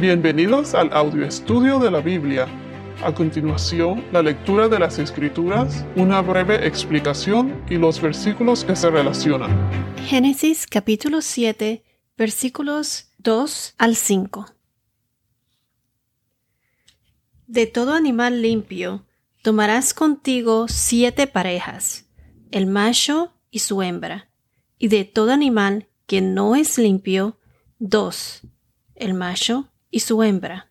Bienvenidos al audio estudio de la Biblia. A continuación, la lectura de las Escrituras, una breve explicación y los versículos que se relacionan. Génesis capítulo 7, versículos 2 al 5. De todo animal limpio tomarás contigo siete parejas, el macho y su hembra, y de todo animal que no es limpio, dos, el macho y su hembra.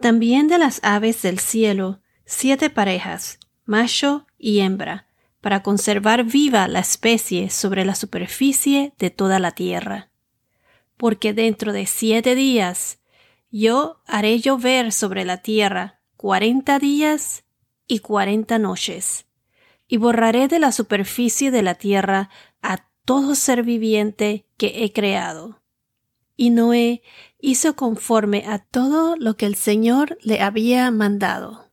También de las aves del cielo, siete parejas, macho y hembra, para conservar viva la especie sobre la superficie de toda la tierra. Porque dentro de siete días yo haré llover sobre la tierra cuarenta días y cuarenta noches, y borraré de la superficie de la tierra a todo ser viviente que he creado y Noé hizo conforme a todo lo que el Señor le había mandado.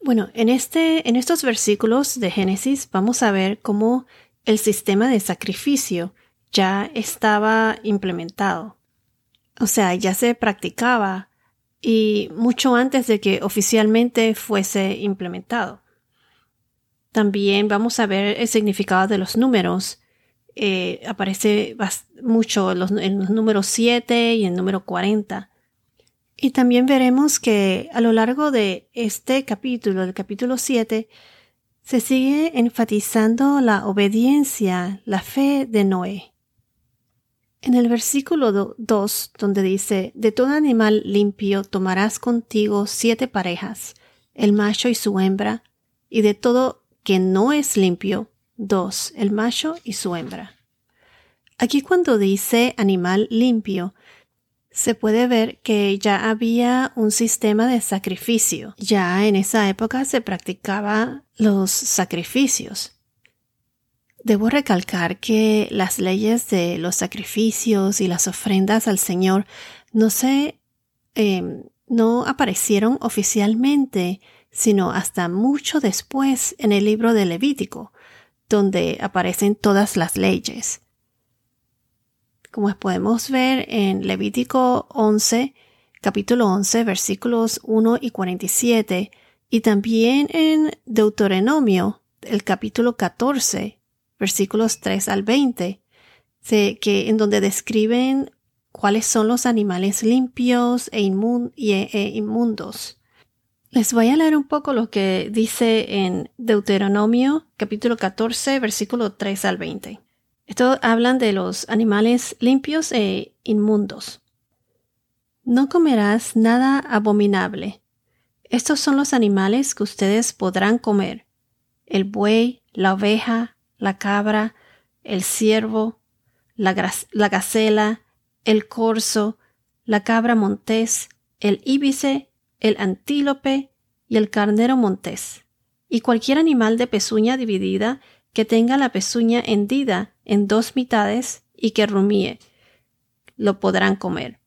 Bueno, en, este, en estos versículos de Génesis vamos a ver cómo el sistema de sacrificio ya estaba implementado. O sea, ya se practicaba y mucho antes de que oficialmente fuese implementado. También vamos a ver el significado de los números eh, aparece mucho en los, números 7 y en el número 40. Y también veremos que a lo largo de este capítulo, el capítulo 7, se sigue enfatizando la obediencia, la fe de Noé. En el versículo 2, donde dice, De todo animal limpio tomarás contigo siete parejas, el macho y su hembra, y de todo que no es limpio, dos, el macho y su hembra. Aquí cuando dice animal limpio, se puede ver que ya había un sistema de sacrificio. Ya en esa época se practicaba los sacrificios. Debo recalcar que las leyes de los sacrificios y las ofrendas al Señor no se em, no aparecieron oficialmente, sino hasta mucho después en el libro de Levítico, donde aparecen todas las leyes. Como podemos ver en Levítico 11, capítulo 11, versículos 1 y 47, y también en Deuteronomio, el capítulo 14, versículos 3 al 20, que, en donde describen cuáles son los animales limpios e, e inmundos. Les voy a leer un poco lo que dice en Deuteronomio capítulo 14 versículo 3 al 20. Esto hablan de los animales limpios e inmundos. No comerás nada abominable. Estos son los animales que ustedes podrán comer. El buey, la oveja, la cabra, el ciervo, la, la gacela, el corzo, la cabra montés, el íbice el antílope y el carnero montés, y cualquier animal de pezuña dividida que tenga la pezuña hendida en dos mitades y que rumíe, lo podrán comer.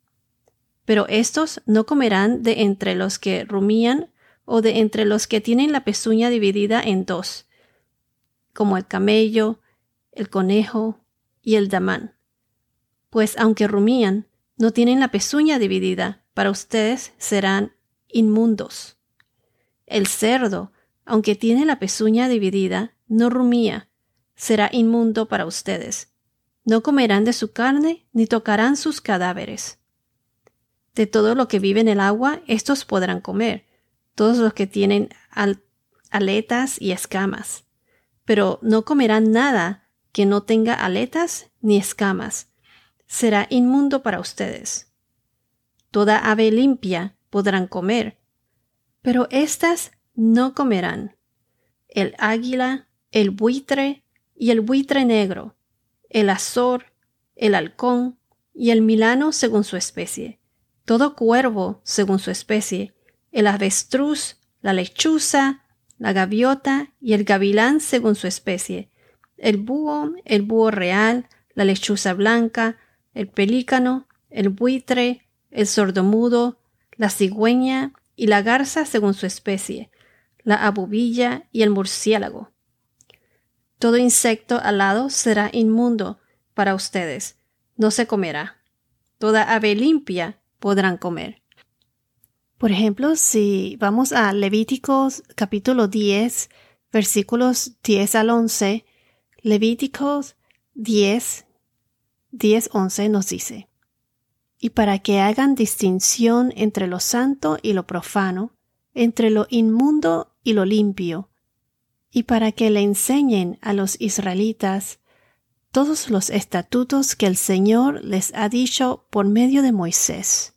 Pero estos no comerán de entre los que rumían o de entre los que tienen la pezuña dividida en dos, como el camello, el conejo y el damán. Pues aunque rumían, no tienen la pezuña dividida, para ustedes serán inmundos. El cerdo, aunque tiene la pezuña dividida, no rumía, será inmundo para ustedes. No comerán de su carne ni tocarán sus cadáveres. De todo lo que vive en el agua, estos podrán comer, todos los que tienen aletas y escamas. Pero no comerán nada que no tenga aletas ni escamas. Será inmundo para ustedes. Toda ave limpia podrán comer, pero éstas no comerán. El águila, el buitre y el buitre negro, el azor, el halcón y el milano según su especie, todo cuervo según su especie, el avestruz, la lechuza, la gaviota y el gavilán según su especie, el búho, el búho real, la lechuza blanca, el pelícano, el buitre, el sordomudo, la cigüeña y la garza según su especie, la abubilla y el murciélago. Todo insecto alado será inmundo para ustedes, no se comerá. Toda ave limpia podrán comer. Por ejemplo, si vamos a Levíticos capítulo 10, versículos 10 al 11, Levíticos 10, 10, 11 nos dice, y para que hagan distinción entre lo santo y lo profano, entre lo inmundo y lo limpio, y para que le enseñen a los israelitas todos los estatutos que el Señor les ha dicho por medio de Moisés.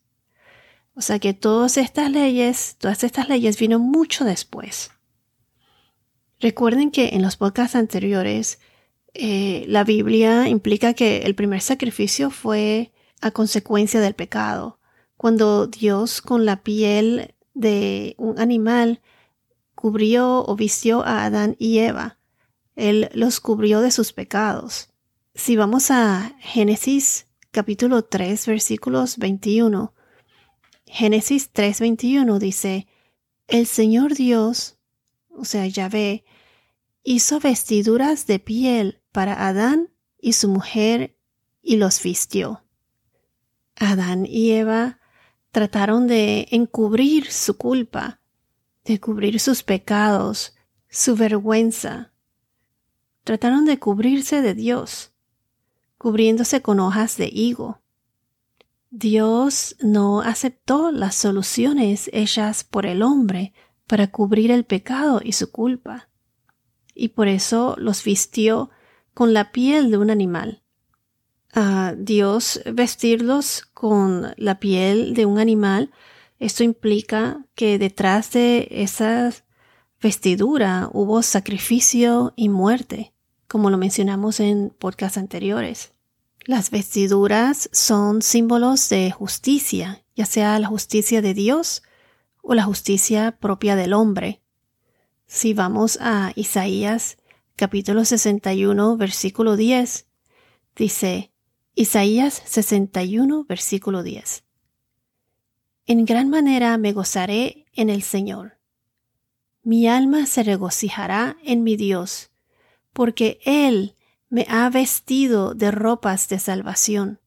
O sea que todas estas leyes, todas estas leyes vino mucho después. Recuerden que en los podcasts anteriores eh, la Biblia implica que el primer sacrificio fue a consecuencia del pecado, cuando Dios con la piel de un animal cubrió o vistió a Adán y Eva. Él los cubrió de sus pecados. Si vamos a Génesis capítulo 3 versículos 21, Génesis 3 21 dice, el Señor Dios, o sea, Yahvé, hizo vestiduras de piel para Adán y su mujer y los vistió. Adán y Eva trataron de encubrir su culpa, de cubrir sus pecados, su vergüenza. Trataron de cubrirse de Dios cubriéndose con hojas de higo. Dios no aceptó las soluciones hechas por el hombre para cubrir el pecado y su culpa, y por eso los vistió con la piel de un animal. A Dios vestirlos con la piel de un animal, esto implica que detrás de esa vestidura hubo sacrificio y muerte, como lo mencionamos en podcasts anteriores. Las vestiduras son símbolos de justicia, ya sea la justicia de Dios o la justicia propia del hombre. Si vamos a Isaías capítulo 61 versículo 10, dice Isaías 61 versículo 10. En gran manera me gozaré en el Señor. Mi alma se regocijará en mi Dios, porque Él me ha vestido de ropas de salvación,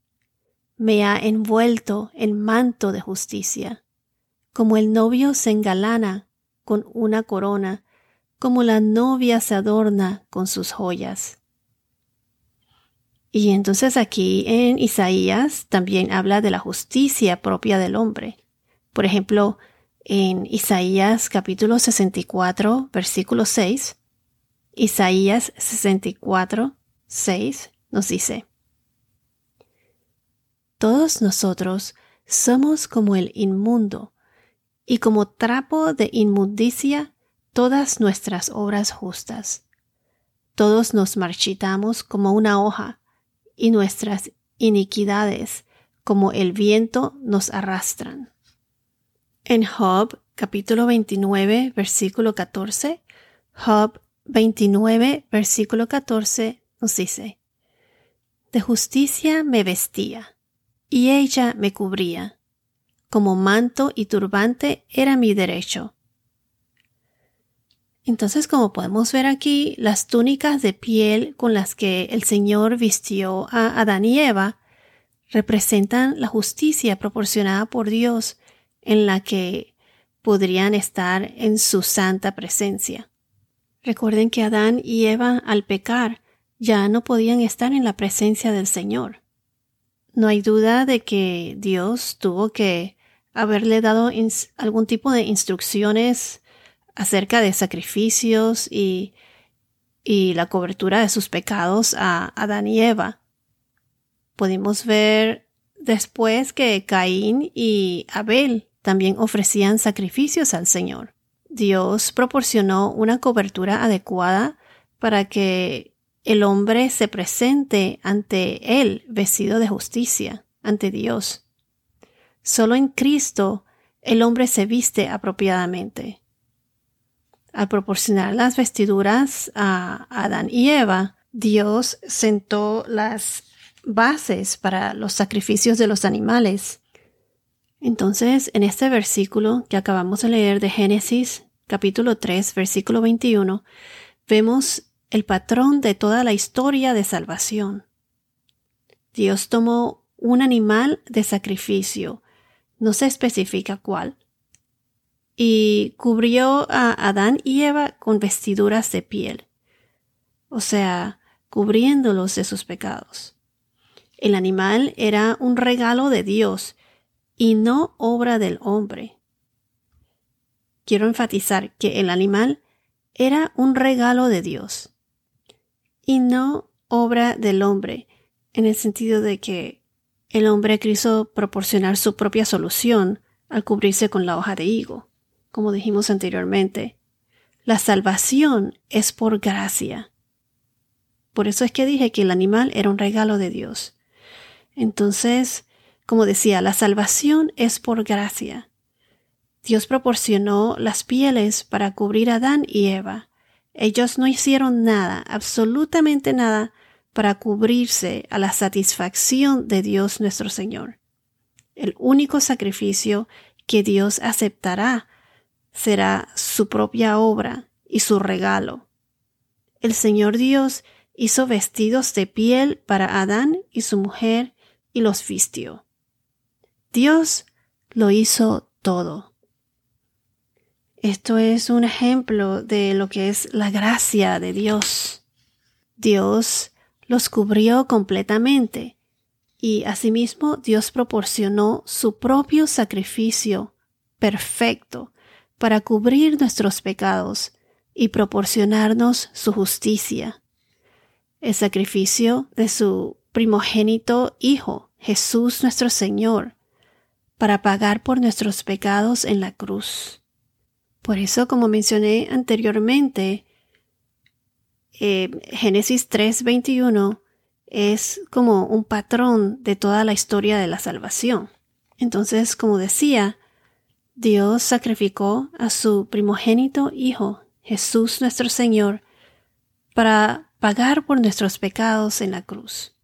me ha envuelto en manto de justicia, como el novio se engalana con una corona, como la novia se adorna con sus joyas. Y entonces aquí en Isaías también habla de la justicia propia del hombre. Por ejemplo, en Isaías capítulo 64, versículo 6, Isaías 64, 6 nos dice, Todos nosotros somos como el inmundo, y como trapo de inmundicia todas nuestras obras justas. Todos nos marchitamos como una hoja, y nuestras iniquidades como el viento nos arrastran. En Job capítulo 29 versículo 14, Job 29 versículo 14 nos dice, De justicia me vestía, y ella me cubría, como manto y turbante era mi derecho. Entonces, como podemos ver aquí, las túnicas de piel con las que el Señor vistió a Adán y Eva representan la justicia proporcionada por Dios en la que podrían estar en su santa presencia. Recuerden que Adán y Eva al pecar ya no podían estar en la presencia del Señor. No hay duda de que Dios tuvo que haberle dado algún tipo de instrucciones acerca de sacrificios y, y la cobertura de sus pecados a Adán y Eva. Podemos ver después que Caín y Abel también ofrecían sacrificios al Señor. Dios proporcionó una cobertura adecuada para que el hombre se presente ante Él vestido de justicia, ante Dios. Solo en Cristo el hombre se viste apropiadamente. Al proporcionar las vestiduras a Adán y Eva, Dios sentó las bases para los sacrificios de los animales. Entonces, en este versículo que acabamos de leer de Génesis capítulo 3, versículo 21, vemos el patrón de toda la historia de salvación. Dios tomó un animal de sacrificio, no se especifica cuál, y cubrió a Adán y Eva con vestiduras de piel, o sea, cubriéndolos de sus pecados. El animal era un regalo de Dios y no obra del hombre. Quiero enfatizar que el animal era un regalo de Dios y no obra del hombre, en el sentido de que el hombre quiso proporcionar su propia solución al cubrirse con la hoja de higo. Como dijimos anteriormente, la salvación es por gracia. Por eso es que dije que el animal era un regalo de Dios. Entonces, como decía, la salvación es por gracia. Dios proporcionó las pieles para cubrir a Adán y Eva. Ellos no hicieron nada, absolutamente nada, para cubrirse a la satisfacción de Dios nuestro Señor. El único sacrificio que Dios aceptará será su propia obra y su regalo. El Señor Dios hizo vestidos de piel para Adán y su mujer y los vistió. Dios lo hizo todo. Esto es un ejemplo de lo que es la gracia de Dios. Dios los cubrió completamente y asimismo Dios proporcionó su propio sacrificio perfecto para cubrir nuestros pecados y proporcionarnos su justicia. El sacrificio de su primogénito Hijo Jesús nuestro Señor, para pagar por nuestros pecados en la cruz. Por eso, como mencioné anteriormente, eh, Génesis 3:21 es como un patrón de toda la historia de la salvación. Entonces, como decía, Dios sacrificó a su primogénito Hijo, Jesús nuestro Señor, para pagar por nuestros pecados en la cruz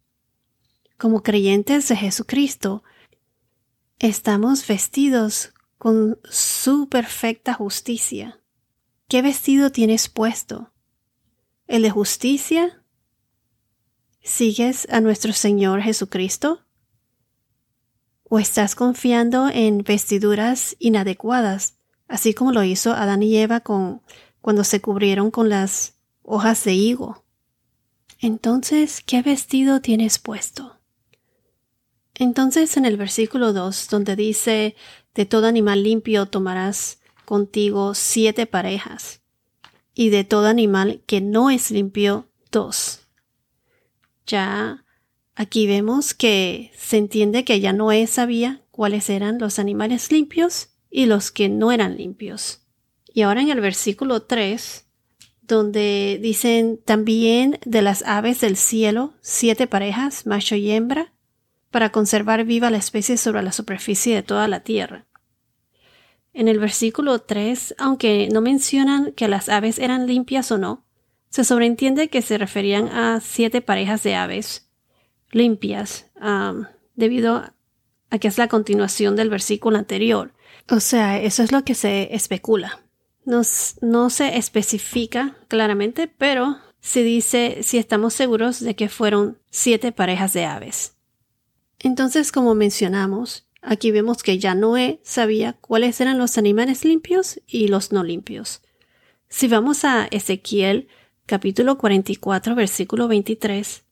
como creyentes de Jesucristo, estamos vestidos con su perfecta justicia. ¿Qué vestido tienes puesto? ¿El de justicia? ¿Sigues a nuestro Señor Jesucristo? ¿O estás confiando en vestiduras inadecuadas, así como lo hizo Adán y Eva con, cuando se cubrieron con las hojas de higo? Entonces, ¿qué vestido tienes puesto? Entonces en el versículo 2, donde dice, de todo animal limpio tomarás contigo siete parejas, y de todo animal que no es limpio, dos. Ya aquí vemos que se entiende que ya Noé sabía cuáles eran los animales limpios y los que no eran limpios. Y ahora en el versículo 3, donde dicen también de las aves del cielo, siete parejas, macho y hembra, para conservar viva la especie sobre la superficie de toda la tierra. En el versículo 3, aunque no mencionan que las aves eran limpias o no, se sobreentiende que se referían a siete parejas de aves limpias, debido a que es la continuación del versículo anterior. O sea, eso es lo que se especula. No, no se especifica claramente, pero se dice si estamos seguros de que fueron siete parejas de aves. Entonces, como mencionamos, aquí vemos que ya Noé sabía cuáles eran los animales limpios y los no limpios. Si vamos a Ezequiel capítulo 44 versículo 23,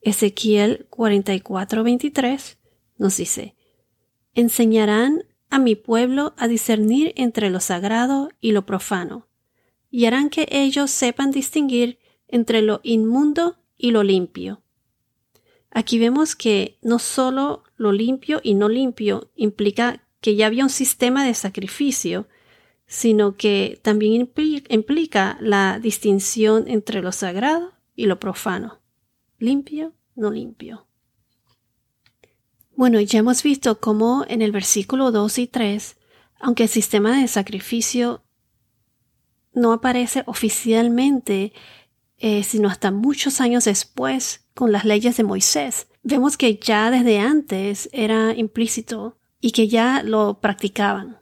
Ezequiel 44 23 nos dice, enseñarán a mi pueblo a discernir entre lo sagrado y lo profano, y harán que ellos sepan distinguir entre lo inmundo y lo limpio Aquí vemos que no solo lo limpio y no limpio implica que ya había un sistema de sacrificio, sino que también implica la distinción entre lo sagrado y lo profano. Limpio, no limpio. Bueno, ya hemos visto cómo en el versículo 2 y 3, aunque el sistema de sacrificio no aparece oficialmente, eh, sino hasta muchos años después, con las leyes de Moisés. Vemos que ya desde antes era implícito y que ya lo practicaban.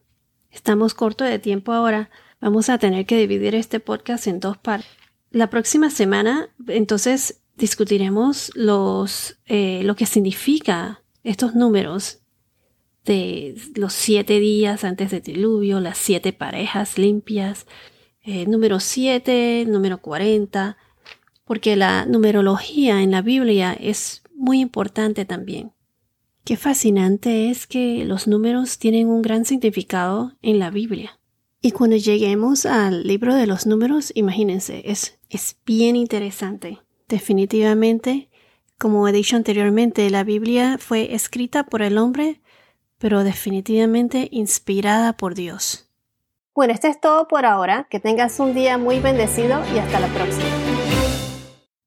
Estamos cortos de tiempo ahora. Vamos a tener que dividir este podcast en dos partes. La próxima semana, entonces, discutiremos los, eh, lo que significa estos números de los siete días antes del diluvio, las siete parejas limpias, eh, número siete, número cuarenta, porque la numerología en la Biblia es muy importante también. Qué fascinante es que los números tienen un gran significado en la Biblia. Y cuando lleguemos al libro de los números, imagínense, es, es bien interesante. Definitivamente, como he dicho anteriormente, la Biblia fue escrita por el hombre, pero definitivamente inspirada por Dios. Bueno, esto es todo por ahora. Que tengas un día muy bendecido y hasta la próxima.